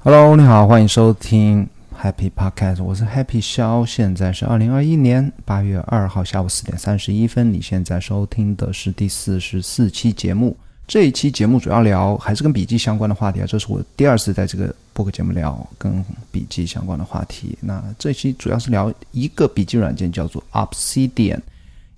Hello，你好，欢迎收听 Happy Podcast，我是 Happy 肖，现在是二零二一年八月二号下午四点三十一分。你现在收听的是第四十四期节目。这一期节目主要聊还是跟笔记相关的话题啊，这是我第二次在这个播客节目聊跟笔记相关的话题。那这期主要是聊一个笔记软件叫做 Obsidian，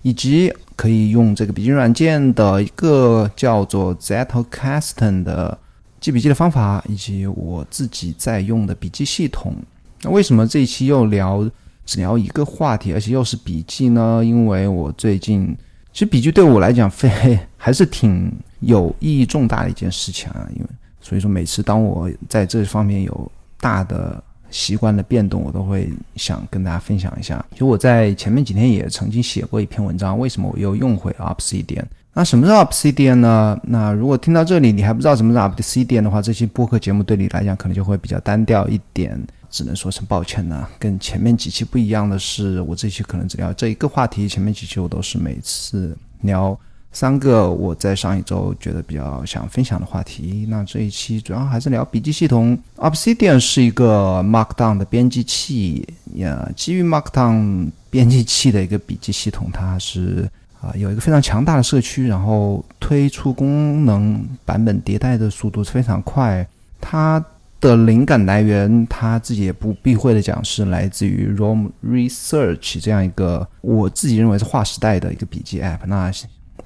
以及可以用这个笔记软件的一个叫做 Zettelkasten 的。记笔记的方法，以及我自己在用的笔记系统。那为什么这一期又聊只聊一个话题，而且又是笔记呢？因为我最近其实笔记对我来讲，非还是挺有意义重大的一件事情啊。因为所以说，每次当我在这方面有大的习惯的变动，我都会想跟大家分享一下。其实我在前面几天也曾经写过一篇文章，为什么我又用回 Obsidian？那什么是 Obsidian 呢？那如果听到这里你还不知道什么是 Obsidian 的话，这期播客节目对你来讲可能就会比较单调一点，只能说声抱歉呢。跟前面几期不一样的是，我这期可能只聊这一个话题，前面几期我都是每次聊三个我在上一周觉得比较想分享的话题。那这一期主要还是聊笔记系统。Obsidian 是一个 Markdown 的编辑器，呀，基于 Markdown 编辑器的一个笔记系统，它是。啊，有一个非常强大的社区，然后推出功能版本迭代的速度非常快。它的灵感来源，他自己也不避讳的讲，是来自于 Roam Research 这样一个我自己认为是划时代的一个笔记 App。那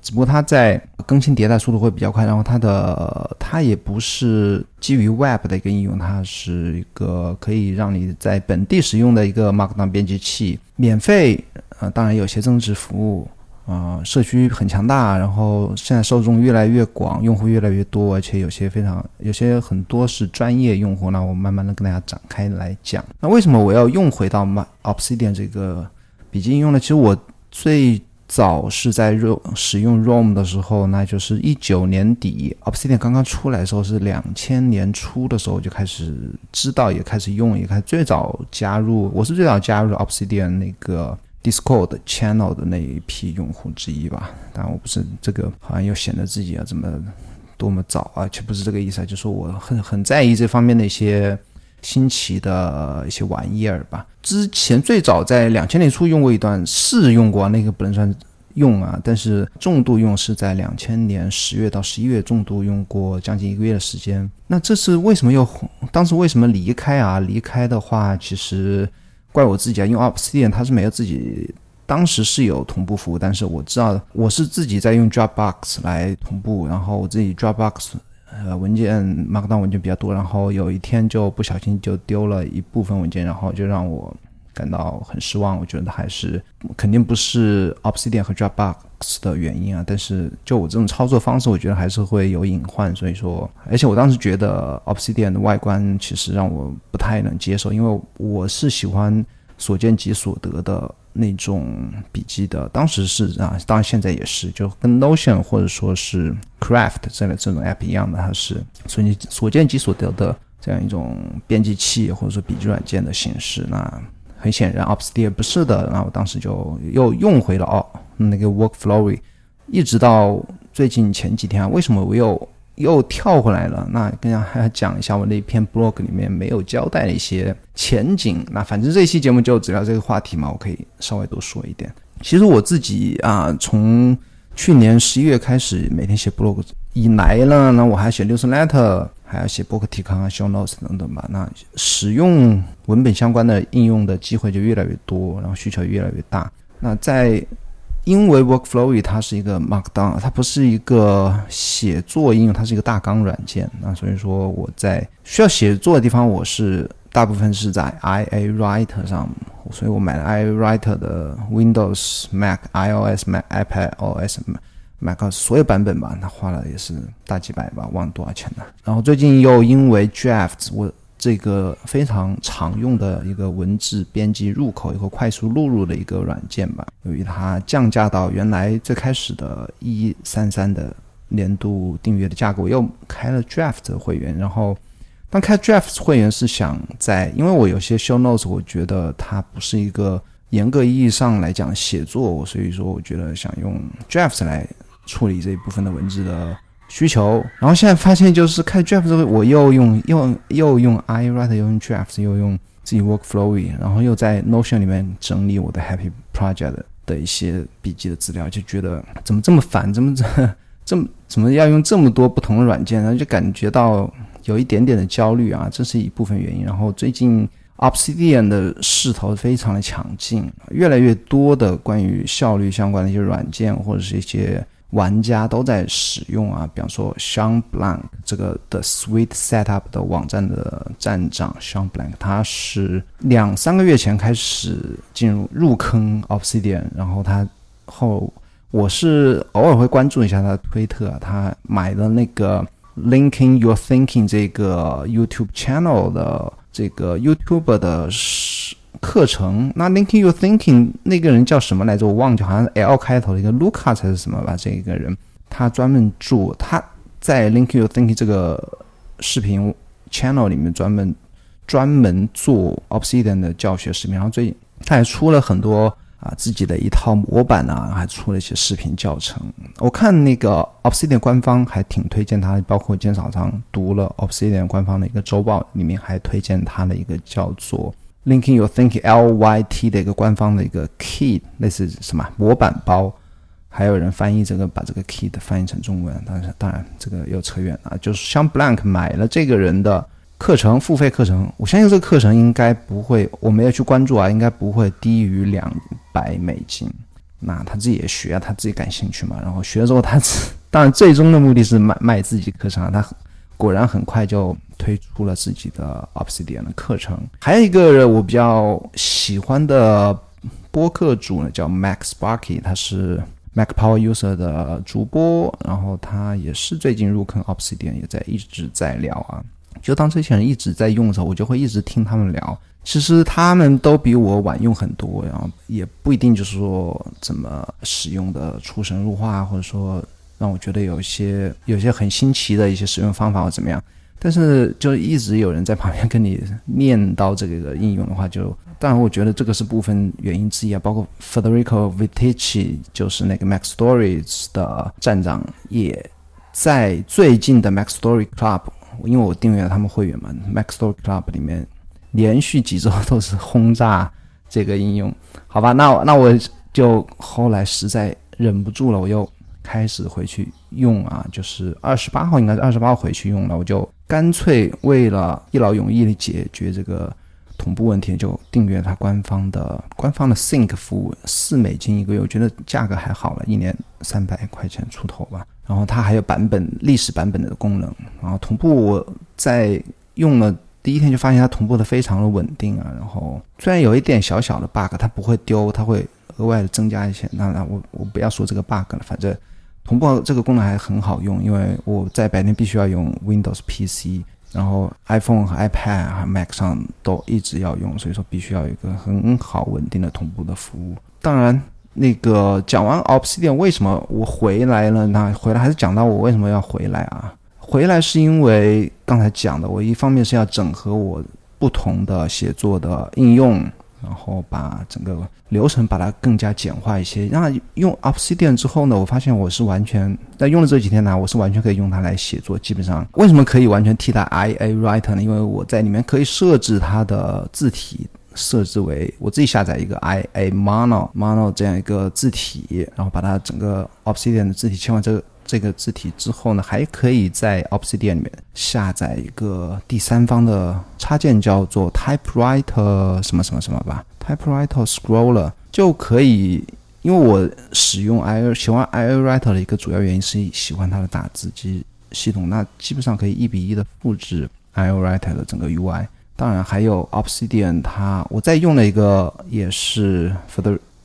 只不过它在更新迭代速度会比较快，然后它的它也不是基于 Web 的一个应用，它是一个可以让你在本地使用的一个 Markdown 编辑器，免费。呃，当然有些增值服务。啊，社区很强大，然后现在受众越来越广，用户越来越多，而且有些非常，有些很多是专业用户。那我慢慢的跟大家展开来讲。那为什么我要用回到 Obsidian 这个笔记应用呢？其实我最早是在 Ro 使用 ROM 的时候，那就是一九年底，Obsidian 刚刚出来的时候是两千年初的时候就开始知道，也开始用，也开始最早加入，我是最早加入 Obsidian 那个。Discord channel 的那一批用户之一吧，当然我不是这个，好像又显得自己啊怎么多么早啊，却不是这个意思啊，就说我很很在意这方面的一些新奇的一些玩意儿吧。之前最早在两千年初用过一段试用过，那个不能算用啊，但是重度用是在两千年十月到十一月重度用过将近一个月的时间。那这是为什么又当时为什么离开啊？离开的话，其实。怪我自己啊，因为 Obsidian 它是没有自己，当时是有同步服务，但是我知道我是自己在用 Dropbox 来同步，然后我自己 Dropbox 呃文件 Markdown 文件比较多，然后有一天就不小心就丢了一部分文件，然后就让我。感到很失望，我觉得还是肯定不是 Obsidian 和 Dropbox 的原因啊。但是就我这种操作方式，我觉得还是会有隐患。所以说，而且我当时觉得 Obsidian 的外观其实让我不太能接受，因为我是喜欢所见即所得的那种笔记的。当时是啊，当然现在也是，就跟 Notion 或者说是 Craft 这类这种 App 一样的，它是所以你所见即所得的这样一种编辑器或者说笔记软件的形式。那很显然，Obsidian 不是的，然后我当时就又用回了哦那个 Workflowy，一直到最近前几天，为什么我又又跳回来了？那跟大家讲一下我那篇 blog 里面没有交代的一些前景。那反正这期节目就只聊这个话题嘛，我可以稍微多说一点。其实我自己啊，从去年十一月开始每天写 blog 以来呢，那我还写 newsletter。还要写博客提纲啊、show notes 等等吧。那使用文本相关的应用的机会就越来越多，然后需求越来越大。那在因为 Workflow 它是一个 Markdown，它不是一个写作应用，它是一个大纲软件。那所以说我在需要写作的地方，我是大部分是在 IA Writer 上，所以我买了 IA Writer 的 Windows、Mac、iOS、Mac、iPad OS 买个。所有版本吧，他花了也是大几百吧，忘了多少钱了。然后最近又因为 Draft 我这个非常常用的一个文字编辑入口以后快速录入的一个软件吧，由于它降价到原来最开始的一三三的年度订阅的价格，我又开了 Draft 会员。然后当开 Draft 会员是想在，因为我有些 Show Notes，我觉得它不是一个严格意义上来讲写作，所以说我觉得想用 Draft 来。处理这一部分的文字的需求。然后现在发现就是开 Draft 之后，我又用又又用 i write，又用 Draft，又用自己 Workflowy，然后又在 Notion 里面整理我的 Happy Project 的一些笔记的资料，就觉得怎么这么烦，怎么这 这么怎么要用这么多不同的软件，然后就感觉到有一点点的焦虑啊，这是一部分原因。然后最近。Obsidian 的势头非常的强劲，越来越多的关于效率相关的一些软件或者是一些玩家都在使用啊，比方说 Sean Blank 这个的 Sweet Setup 的网站的站长 Sean Blank，他是两三个月前开始进入入坑 Obsidian，然后他后我是偶尔会关注一下他的推特，他买的那个 Linking Your Thinking 这个 YouTube channel 的。这个 YouTuber 的是课程，那 Linking Your Thinking 那个人叫什么来着？我忘记，好像是 L 开头的一个 Lucas 还是什么吧？这一个人，他专门做他在 Linking Your Thinking 这个视频 channel 里面专门专门做 Obsidian 的教学视频，然后最近他还出了很多。啊，自己的一套模板啊，还出了一些视频教程。我看那个 Obsidian 官方还挺推荐他，包括今天早上读了 Obsidian 官方的一个周报，里面还推荐他的一个叫做 Linking Your Thinking LYT 的一个官方的一个 Key，类似什么模板包。还有人翻译这个，把这个 Key 的翻译成中文，但是当然这个又扯远了。就是像 Blank 买了这个人的。课程付费课程，我相信这个课程应该不会，我没有去关注啊，应该不会低于两百美金。那他自己也学啊，他自己感兴趣嘛。然后学了之后，他当然最终的目的是卖卖自己课程啊。他果然很快就推出了自己的 Obsidian 的课程。还有一个我比较喜欢的播客主呢，叫 Max Sparky，他是 Mac Power User 的主播，然后他也是最近入坑 Obsidian，也在一直在聊啊。就当这些人一直在用的时候，我就会一直听他们聊。其实他们都比我晚用很多，然后也不一定就是说怎么使用的出神入化，或者说让我觉得有一些有些很新奇的一些使用方法或怎么样。但是就一直有人在旁边跟你念叨这个应用的话，就当然我觉得这个是部分原因之一啊。包括 Federico Vitici 就是那个 Mac Stories 的站长，也在最近的 Mac Story Club。因为我订阅了他们会员嘛，Mac Story Club 里面连续几周都是轰炸这个应用，好吧，那那我就后来实在忍不住了，我又开始回去用啊，就是二十八号应该是二十八号回去用了，我就干脆为了一劳永逸的解决这个同步问题，就订阅它官方的官方的 Sync 服务，四美金一个月，我觉得价格还好了，一年三百块钱出头吧。然后它还有版本历史版本的功能，然后同步我在用了第一天就发现它同步的非常的稳定啊。然后虽然有一点小小的 bug，它不会丢，它会额外的增加一些。那那我我不要说这个 bug 了，反正同步这个功能还很好用，因为我在白天必须要用 Windows PC，然后 iPhone 和 iPad 和 Mac 上都一直要用，所以说必须要有一个很好稳定的同步的服务。当然。那个讲完 Obsidian 为什么我回来了？那回来还是讲到我为什么要回来啊？回来是因为刚才讲的，我一方面是要整合我不同的写作的应用，然后把整个流程把它更加简化一些。那用 Obsidian 之后呢，我发现我是完全在用了这几天呢，我是完全可以用它来写作。基本上为什么可以完全替代 iAwriter 呢？因为我在里面可以设置它的字体。设置为我自己下载一个 i a mono mono 这样一个字体，然后把它整个 Obsidian 的字体切换这个这个字体之后呢，还可以在 Obsidian 里面下载一个第三方的插件，叫做 Typewriter 什么什么什么吧，Typewriter Scroller 就可以。因为我使用 i 喜欢 iWriter 的一个主要原因是喜欢它的打字机系统，那基本上可以一比一的复制 iWriter 的整个 UI。当然还有 Obsidian，它我在用的一个也是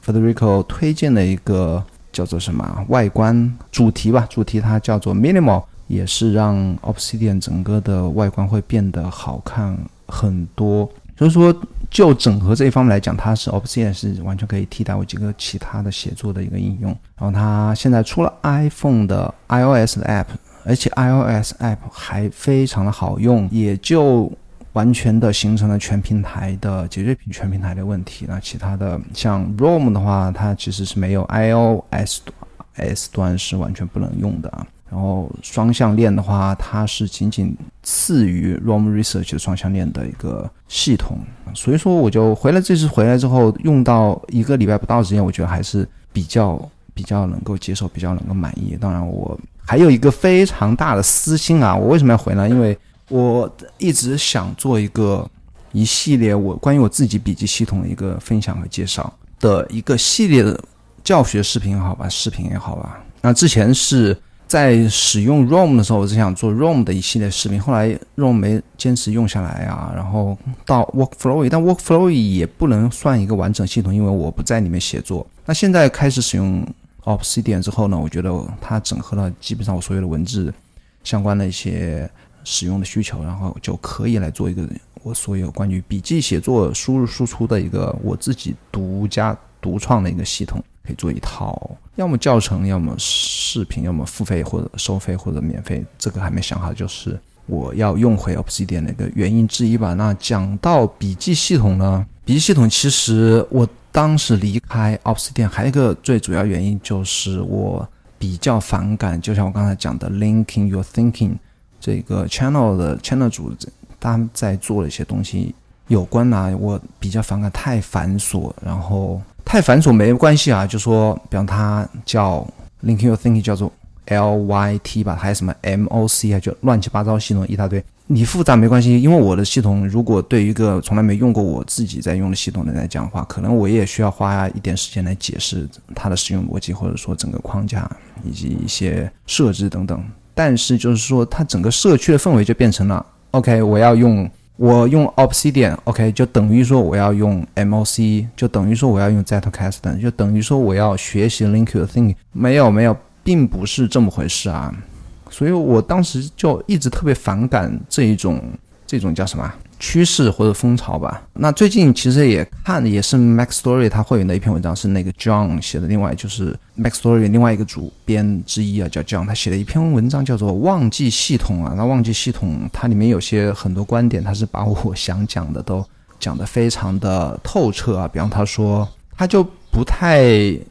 Federico 推荐的一个叫做什么外观主题吧，主题它叫做 Minimal，也是让 Obsidian 整个的外观会变得好看很多。所以说，就整合这一方面来讲，它是 Obsidian 是完全可以替代我几个其他的写作的一个应用。然后它现在出了 iPhone 的 iOS 的 App，而且 iOS App 还非常的好用，也就。完全的形成了全平台的解决全平台的问题。那其他的像 ROM 的话，它其实是没有 iOS S 端是完全不能用的啊。然后双向链的话，它是仅仅次于 ROM Research 的双向链的一个系统。所以说，我就回来这次回来之后，用到一个礼拜不到时间，我觉得还是比较比较能够接受，比较能够满意。当然，我还有一个非常大的私心啊，我为什么要回来？因为我一直想做一个一系列我关于我自己笔记系统的一个分享和介绍的一个系列的教学视频好吧，视频也好吧。那之前是。在使用 ROM 的时候，我只想做 ROM 的一系列视频。后来 ROM 没坚持用下来啊，然后到 Workflow，但 Workflow 也不能算一个完整系统，因为我不在里面写作。那现在开始使用 Obsidian 之后呢，我觉得它整合了基本上我所有的文字相关的一些使用的需求，然后就可以来做一个我所有关于笔记写作输入输出的一个我自己独家独创的一个系统。可以做一套，要么教程，要么视频，要么付费或者收费或者免费，这个还没想好，就是我要用回 Obsidian 的一个原因之一吧。那讲到笔记系统呢，笔记系统其实我当时离开 Obsidian 还有一个最主要原因就是我比较反感，就像我刚才讲的 Linking Your Thinking 这个 channel 的 channel 主他们在做的一些东西有关呢，我比较反感太繁琐，然后。太繁琐没关系啊，就说，比方它叫 link Your Thinking，叫做 LYT 吧，还有什么 MOC 啊，就乱七八糟系统一大堆。你复杂没关系，因为我的系统如果对一个从来没用过我自己在用的系统的人来讲的话，可能我也需要花一点时间来解释它的使用逻辑，或者说整个框架以及一些设置等等。但是就是说，它整个社区的氛围就变成了 OK，我要用。我用 Obsidian，OK，就等于说我要用 MOC，就等于说我要用 Zettelkasten，就等于说我要学习 Link Your Thing。没有，没有，并不是这么回事啊。所以我当时就一直特别反感这一种，这种叫什么？趋势或者风潮吧。那最近其实也看，也是 Max Story 他会员的一篇文章，是那个 John 写的。另外就是 Max Story 另外一个主编之一啊，叫 John，他写了一篇文章，叫做《忘记系统》啊。那忘记系统，它里面有些很多观点，他是把我想讲的都讲得非常的透彻啊。比方他说，他就不太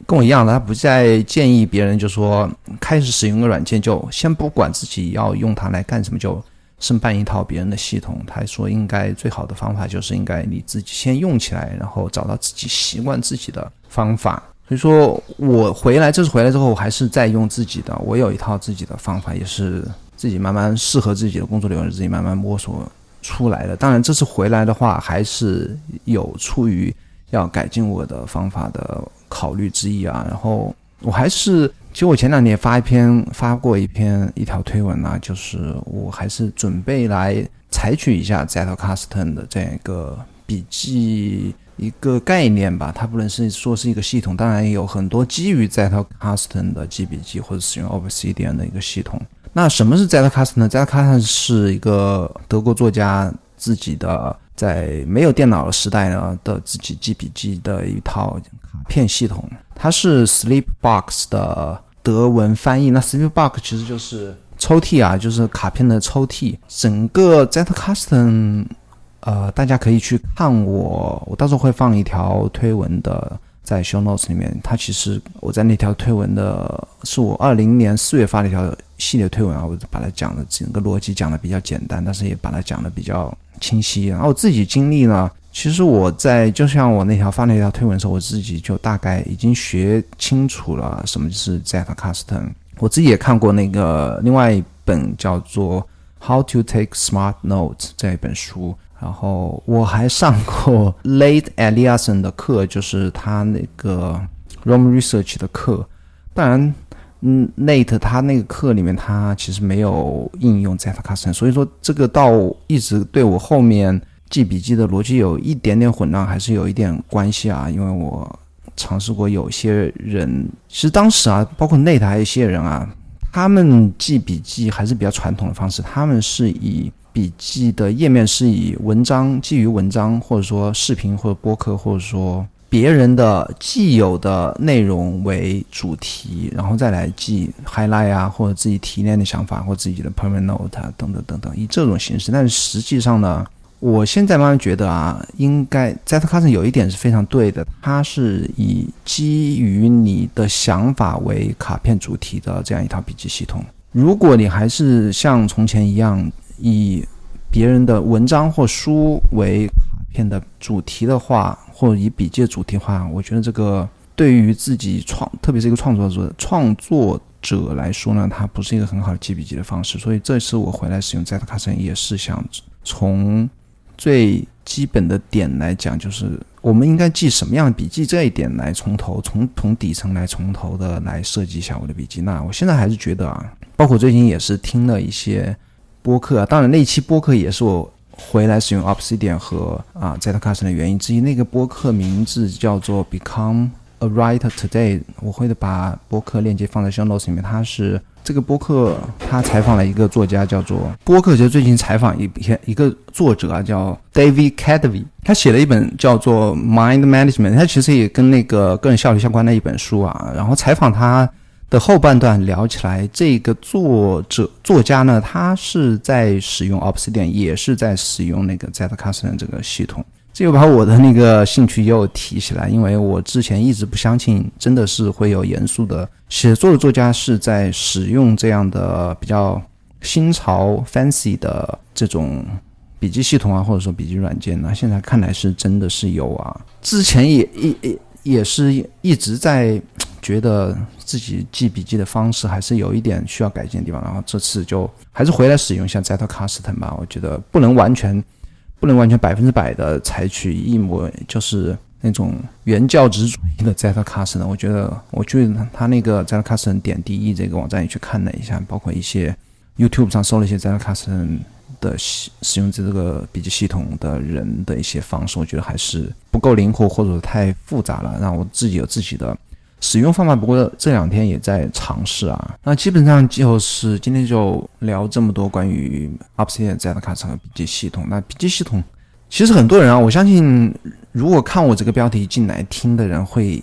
跟我一样的，他不再建议别人就说开始使用个软件就先不管自己要用它来干什么就。申办一套别人的系统，他说应该最好的方法就是应该你自己先用起来，然后找到自己习惯自己的方法。所以说我回来，这次回来之后，我还是在用自己的，我有一套自己的方法，也是自己慢慢适合自己的工作流程，自己慢慢摸索出来的。当然，这次回来的话，还是有出于要改进我的方法的考虑之意啊。然后我还是。其实我前两年发一篇发过一篇一条推文啊，就是我还是准备来采取一下 Zettelkasten 的这样一个笔记一个概念吧。它不能是说是一个系统，当然有很多基于 Zettelkasten 的记笔记或者使用 Obsidian 的一个系统。那什么是 Zettelkasten 呢？Zettelkasten 是一个德国作家自己的在没有电脑的时代呢的自己记笔记的一套卡片系统。它是 Sleepbox 的德文翻译。那 Sleepbox 其实就是抽屉啊，就是卡片的抽屉。整个 Zet Custom，呃，大家可以去看我，我到时候会放一条推文的在 Show Notes 里面。它其实我在那条推文的是我二零年四月发的一条系列推文啊，我把它讲的整个逻辑讲的比较简单，但是也把它讲的比较清晰。然后我自己经历呢。其实我在就像我那条发那条推文的时候，我自己就大概已经学清楚了什么是 Zettelkasten。我自己也看过那个另外一本叫做《How to Take Smart Notes》这一本书，然后我还上过 Late Eliason 的课，就是他那个 ROM Research 的课。当然，嗯，Late 他那个课里面他其实没有应用 Zettelkasten，所以说这个到一直对我后面。记笔记的逻辑有一点点混乱，还是有一点关系啊？因为我尝试过，有些人其实当时啊，包括内台一些人啊，他们记笔记还是比较传统的方式，他们是以笔记的页面是以文章基于文章，或者说视频或者播客，或者说别人的既有的内容为主题，然后再来记 highlight 啊，或者自己提炼的想法，或自己的 permanent note 啊，等等等等，以这种形式。但是实际上呢？我现在慢慢觉得啊，应该 Zettelkasten 有一点是非常对的，它是以基于你的想法为卡片主题的这样一套笔记系统。如果你还是像从前一样以别人的文章或书为卡片的主题的话，或者以笔记的主题的话，我觉得这个对于自己创，特别是一个创作者创作者来说呢，它不是一个很好的记笔记的方式。所以这次我回来使用 Zetcast 也是想从最基本的点来讲，就是我们应该记什么样的笔记这一点来从头从从底层来从头的来设计一下我的笔记。那我现在还是觉得啊，包括最近也是听了一些。播客，当然那期播客也是我回来使用 Obsidian 和啊 Zetcast 的原因之一。那个播客名字叫做 Become a Writer Today，我会的把播客链接放在 Show Notes 里面。它是这个播客，他采访了一个作家，叫做播客。其实最近采访一篇一个作者啊，叫 David Cadvy，他写了一本叫做 Mind Management，他其实也跟那个个人效率相关的一本书啊。然后采访他。的后半段聊起来，这个作者作家呢，他是在使用 Obsidian，也是在使用那个 Zetcast 这个系统，又把我的那个兴趣又提起来，因为我之前一直不相信，真的是会有严肃的写作的作家是在使用这样的比较新潮 fancy 的这种笔记系统啊，或者说笔记软件呢，现在看来是真的是有啊，之前也也也也是一直在。觉得自己记笔记的方式还是有一点需要改进的地方，然后这次就还是回来使用一下 Zetcast 吧。我觉得不能完全不能完全百分之百的采取一模就是那种原教旨主义的 Zetcast 呢。我觉得我去他那个 Zetcast 点 de 这个网站也去看了一下，包括一些 YouTube 上搜了一些 Zetcast 的使使用这个笔记系统的人的一些方式，我觉得还是不够灵活或者太复杂了，让我自己有自己的。使用方法，不过这两天也在尝试啊。那基本上就是今天就聊这么多关于 Obsidian Zetcast 和笔记系统。那笔记系统，其实很多人啊，我相信如果看我这个标题进来听的人会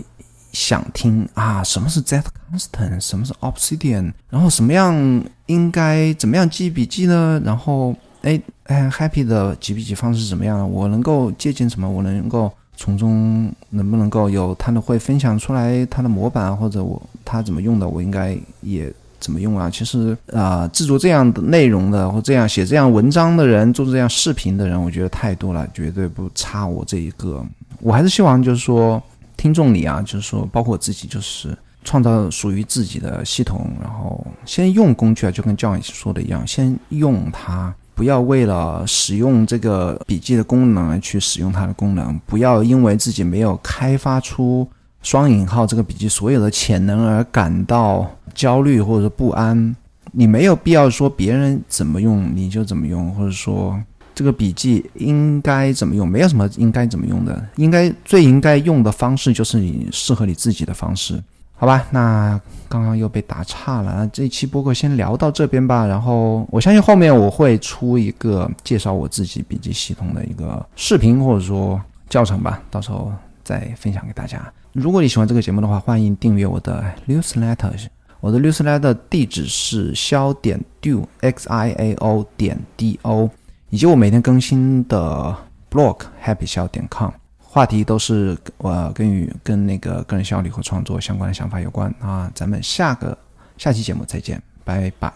想听啊，什么是 Zetcast，什么是 Obsidian，然后什么样应该怎么样记笔记呢？然后哎哎，Happy 的记笔记方式是怎么样？我能够借鉴什么？我能够。从中能不能够有他的会分享出来他的模板或者我他怎么用的，我应该也怎么用啊？其实啊，制作这样的内容的或这样写这样文章的人，做这样视频的人，我觉得太多了，绝对不差我这一个。我还是希望就是说，听众里啊，就是说，包括我自己，就是创造属于自己的系统，然后先用工具啊，就跟教练说的一样，先用它。不要为了使用这个笔记的功能而去使用它的功能，不要因为自己没有开发出双引号这个笔记所有的潜能而感到焦虑或者不安。你没有必要说别人怎么用你就怎么用，或者说这个笔记应该怎么用，没有什么应该怎么用的，应该最应该用的方式就是你适合你自己的方式。好吧，那刚刚又被打岔了。那这一期播客先聊到这边吧。然后我相信后面我会出一个介绍我自己笔记系统的一个视频或者说教程吧，到时候再分享给大家。如果你喜欢这个节目的话，欢迎订阅我的 newsletter。我的 newsletter 地址是肖点 do x i a o 点 d o，以及我每天更新的 blog happy 肖点 com。话题都是我跟与跟那个个人效率和创作相关的想法有关啊，咱们下个下期节目再见，拜拜。